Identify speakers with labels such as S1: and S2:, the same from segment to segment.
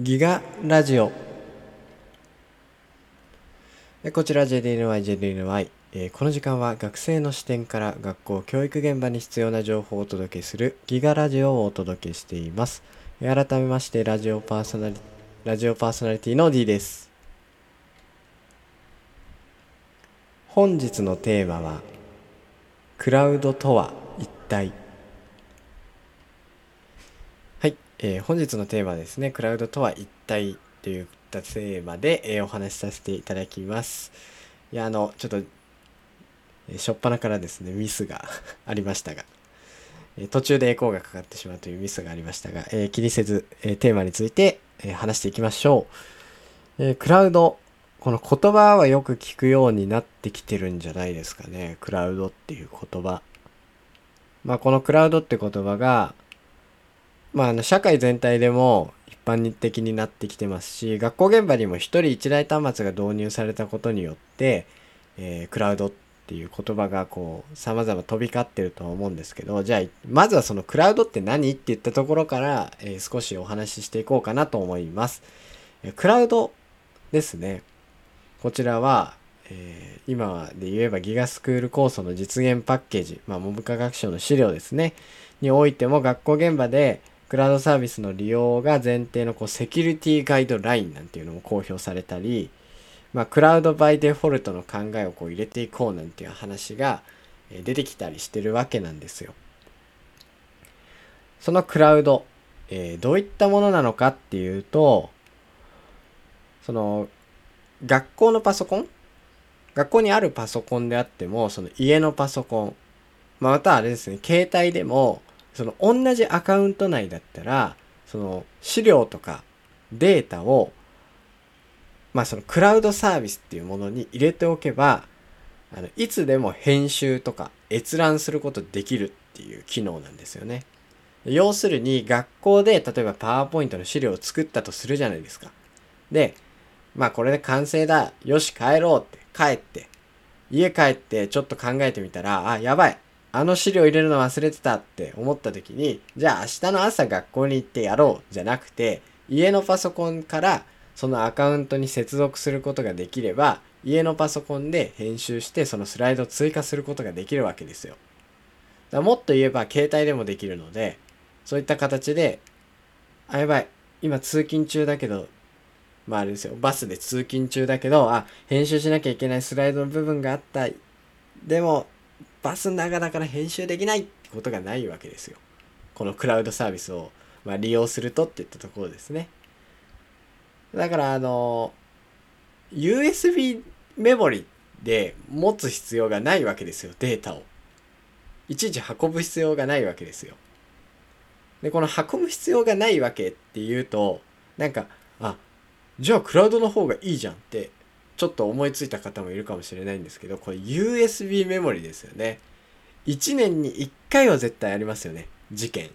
S1: ギガラジオこちら JDNY、JDNY、えーこの時間は学生の視点から学校教育現場に必要な情報をお届けするギガラジオをお届けしています。改めましてラジオパーソナリラジオパーソナリティの D です。本日のテーマはクラウドとは一体はい、えー本日のテーマですね、クラウドとは一体といったテーマで、えーお話しさせていただきます。いや、あの、ちょっと、えー初っ端からですね、ミスが ありましたが、え途中でエコーがかかってしまうというミスがありましたが、え気にせず、えテーマについて、え話していきましょう。えクラウド、この言葉はよく聞くようになってきてるんじゃないですかね。クラウドっていう言葉。まあ、このクラウドって言葉が、まあ、あの社会全体でも一般的になってきてますし学校現場にも一人一台端末が導入されたことによって、えークラウドっていう言葉がこう様々飛び交ってるとは思うんですけどじゃあまずはそのクラウドって何って言ったところから、えー少しお話ししていこうかなと思います。えクラウドですねこちらは、えー今で言えばギガスクール構想の実現パッケージ、まあ、文部科学省の資料ですねにおいても学校現場でクラウドサービスの利用が前提のこうセキュリティガイドラインなんていうのも公表されたり、まあ、クラウドバイデフォルトの考えをこう入れていこうなんていう話が出てきたりしてるわけなんですよ。そのクラウド、えーどういったものなのかっていうとその学校のパソコン？学校にあるパソコンであってもその家のパソコン、まあ、またあれですね携帯でもその同じアカウント内だったらその資料とかデータをまあそのクラウドサービスっていうものに入れておけばあのいつでも編集とか閲覧することできるっていう機能なんですよね。要するに学校で例えばパワーポイントの資料を作ったとするじゃないですか。で、まあこれで完成だ。よし帰ろうって帰って家帰ってちょっと考えてみたら、あ、やばい。あの資料入れるの忘れてたって思った時に、じゃあ明日の朝学校に行ってやろうじゃなくて、家のパソコンからそのアカウントに接続することができれば、家のパソコンで編集してそのスライドを追加することができるわけですよ。だもっと言えば携帯でもできるので、そういった形で、あ、やばい。今通勤中だけど、まああれですよ、バスで通勤中だけど、あ、編集しなきゃいけないスライドの部分があった。でも、バスの中だから編集できないってことがないわけですよ。このクラウドサービスを、まあ、利用するとっていったところですね。だから、あの、USB メモリで持つ必要がないわけですよ、データを。いちいち運ぶ必要がないわけですよ。で、この運ぶ必要がないわけっていうと、なんか、あ、じゃあクラウドの方がいいじゃんってちょっと思いついた方もいるかもしれないんですけどこれ USB メモリですよね。1年に1回は絶対ありますよね。事件。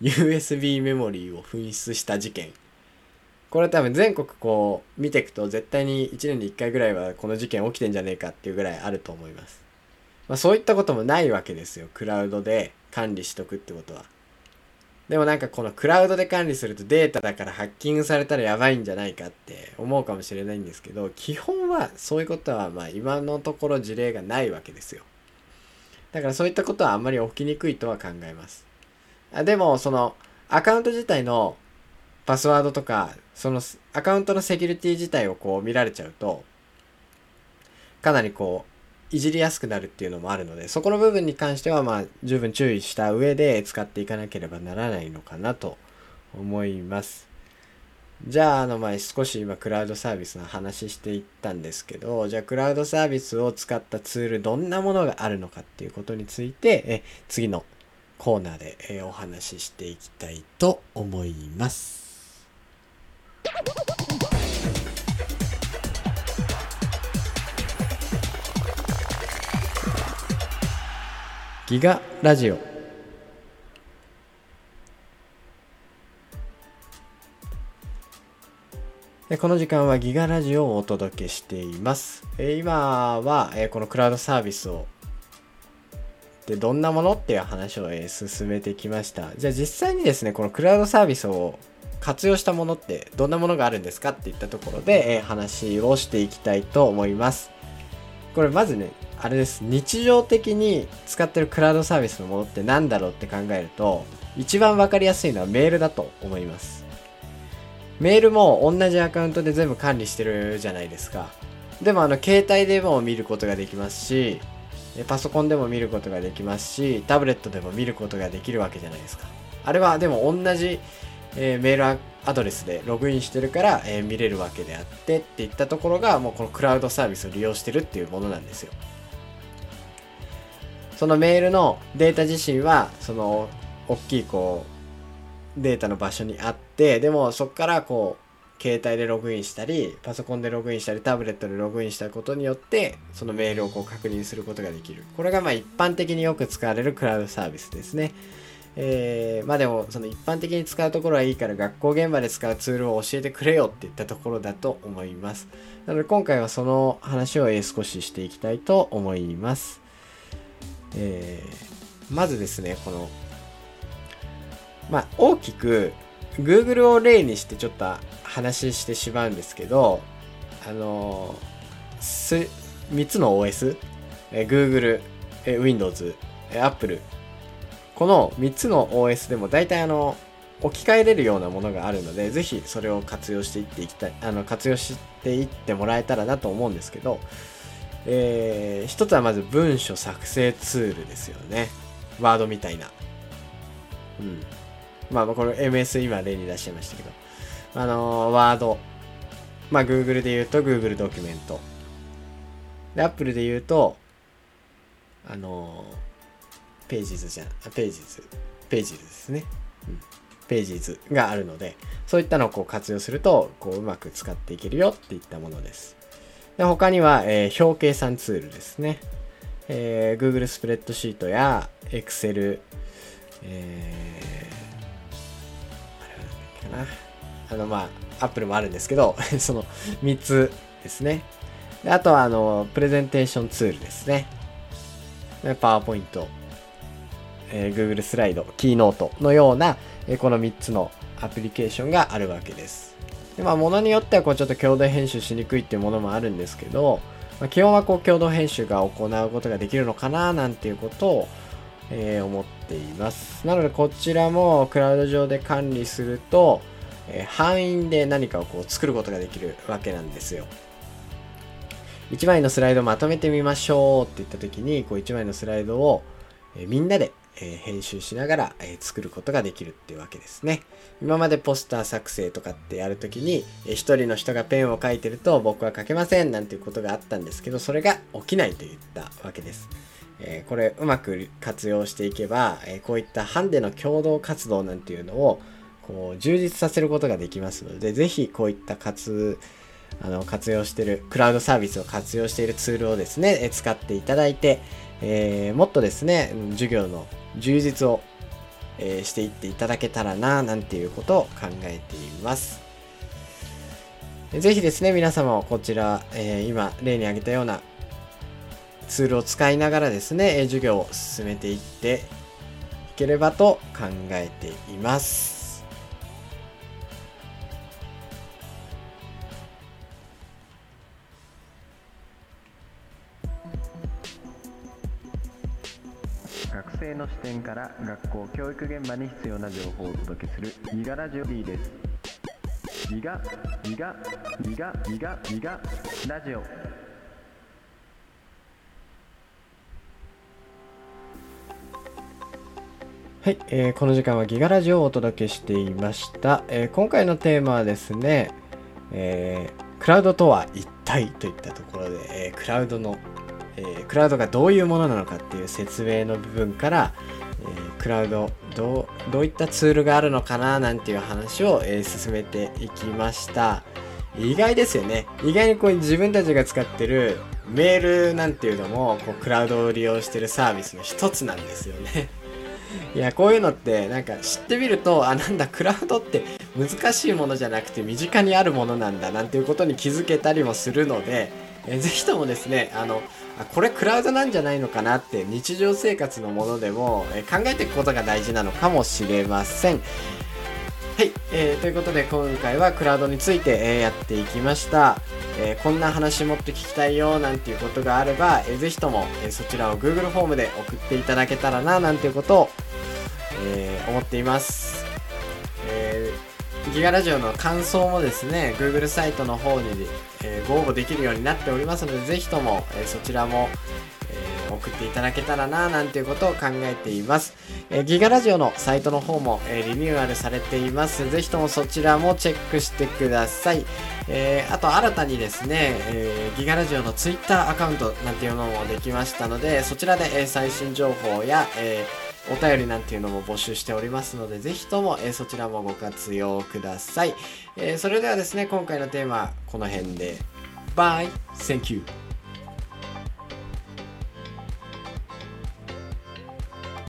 S1: USB メモリーを紛失した事件。これ多分全国こう見ていくと絶対に1年に1回ぐらいはこの事件起きてんじゃねえかっていうぐらいあると思います、まあ、そういったこともないわけですよ。クラウドで管理しとくってことは。でもなんかこのクラウドで管理するとデータだからハッキングされたらやばいんじゃないかって思うかもしれないんですけど基本はそういうことはまあ今のところ事例がないわけですよ。だからそういったことはあんまり起きにくいとは考えます。あでもそのアカウント自体のパスワードとかそのアカウントのセキュリティ自体をこう見られちゃうとかなりこういじりやすくなるっていうのもあるのでそこの部分に関してはまあ十分注意した上で使っていかなければならないのかなと思います。じゃああのまあ少し今クラウドサービスの話していったんですけどじゃあクラウドサービスを使ったツールどんなものがあるのかっていうことについてえ次のコーナーでえお話ししていきたいと思います。ギガラジオこの時間はギガラジオをお届けしています。今は、このクラウドサービスをでどんなものっていう話を、進めてきました。じゃあ実際にですね、このクラウドサービスを活用したものってどんなものがあるんですかっていったところで、話をしていきたいと思います。これまずね、あれです。日常的に使ってるクラウドサービスのものって何だろうって考えると、一番わかりやすいのはメールだと思います。メールも同じアカウントで全部管理してるじゃないですか。でもあの、携帯でも見ることができますし、パソコンでも見ることができますし、タブレットでも見ることができるわけじゃないですか。あれはでも同じ、えー、メールアドレスでログインしてるから、えー、見れるわけであってっていったところがもうこのクラウドサービスを利用してるっていうものなんですよ。そのメールのデータ自身はその大きいこうデータの場所にあってでもそこからこう携帯でログインしたり、パソコンでログインしたり、タブレットでログインしたことによって、そのメールをこう確認することができる。これがまあ一般的によく使われるクラウドサービスですね。えー、まあでも、その一般的に使うところはいいから学校現場で使うツールを教えてくれよっていったところだと思います。なので今回はその話を少ししていきたいと思います。えー、まずですね、この、まあ大きく Google を例にしてちょっと話してしまうんですけど、あのー、3つの OS、え Google、え Windows、え Apple、この3つの OS でも大体あの、置き換えれるようなものがあるので、ぜひそれを活用していっていきたい、あの、活用していってもらえたらなと思うんですけど、えー、一つはまず文書作成ツールですよね。ワードみたいな。うん。まあ、この MS 今例に出しちゃいましたけど。あの、ワード。まあ、Google で言うと Google ドキュメント。で、Apple で言うと、あのー、ページズじゃん、ページズ、ページズですね。うん。ページズがあるので、そういったのをこう活用すると、こううまく使っていけるよっていったものです。で他には、えー、表計算ツールですね。えー、Google スプレッドシートや Excel、えー、あれは何だっけな。あの、まあ、アップルもあるんですけど、その3つですね。であとは、あの、プレゼンテーションツールですね。パワーポイント、えー、Google スライド、キーノートのような、えー、この3つのアプリケーションがあるわけです。でまあ、ものによってはこうちょっと共同編集しにくいっていうものもあるんですけど、まあ、基本はこう共同編集が行うことができるのかななんていうことを、えー、思っています。なのでこちらもクラウド上で管理すると、え範囲で何かをこう作ることができるわけなんですよ。1枚のスライドをまとめてみましょうって言った時に、こう1枚のスライドを、えみんなで、え編集しながら、え作ることができるっていうわけですね。今までポスター作成とかってやるときに、え1人の人がペンを書いてると僕は書けませんなんていうことがあったんですけど、それが起きないといったわけです。えこれうまく活用していけば、えこういったハンデの共同活動なんていうのをこう充実させることができますので、ぜひこういった活、あの活用してる、クラウドサービスを活用しているツールをですね、え使っていただいて、えー、もっとですね、授業の充実を、えー、していっていただけたらな、なんていうことを考えています。ぜひですね、皆様もこちら、えー、今例に挙げたようなツールを使いながらですね、授業を進めていっていければと考えています。
S2: 学生の視点から学校教育現場に必要な情報をお届けするギガラジオ D です。ギガギガギガギガギガラジオ。
S1: はい、えー、この時間はギガラジオをお届けしていました、えー、今回のテーマはですね、えー、クラウドとは一体といったところで、えー、クラウドのえー、クラウドがどういうものなのかっていう説明の部分から、えー、クラウドどういったツールがあるのかななんていう話を、えー、進めていきました。意外ですよね。意外にこう自分たちが使ってるメールなんていうのもこうクラウドを利用してるサービスの一つなんですよね。いやこういうのってなんか知ってみるとあなんだクラウドって難しいものじゃなくて身近にあるものなんだなんていうことに気づけたりもするので、えー、ぜひともですねあのこれクラウドなんじゃないのかなって日常生活のものでも、考えていくことが大事なのかもしれません。はい、えーということで今回はクラウドについて、えやっていきました、えーこんな話もっと聞きたいよなんていうことがあれば、えーぜひとも、えそちらを Google フォームで送っていただけたらななんていうことを、え思っています、えーギガラジオの感想もですね Google サイトの方に、えーご応募できるようになっておりますのでぜひとも、えーそちらも、えー送っていただけたらななんていうことを考えています、えギガラジオのサイトの方も、えリニューアルされています。ぜひともそちらもチェックしてください、えあと新たにですね、えーギガラジオの Twitter アカウントなんていうのもできましたのでそちらで、え最新情報や、えーお便りなんていうのも募集しておりますので、ぜひとも、えーそちらもご活用ください。えーそれではですね、今回のテーマこの辺で。バイ Thank you!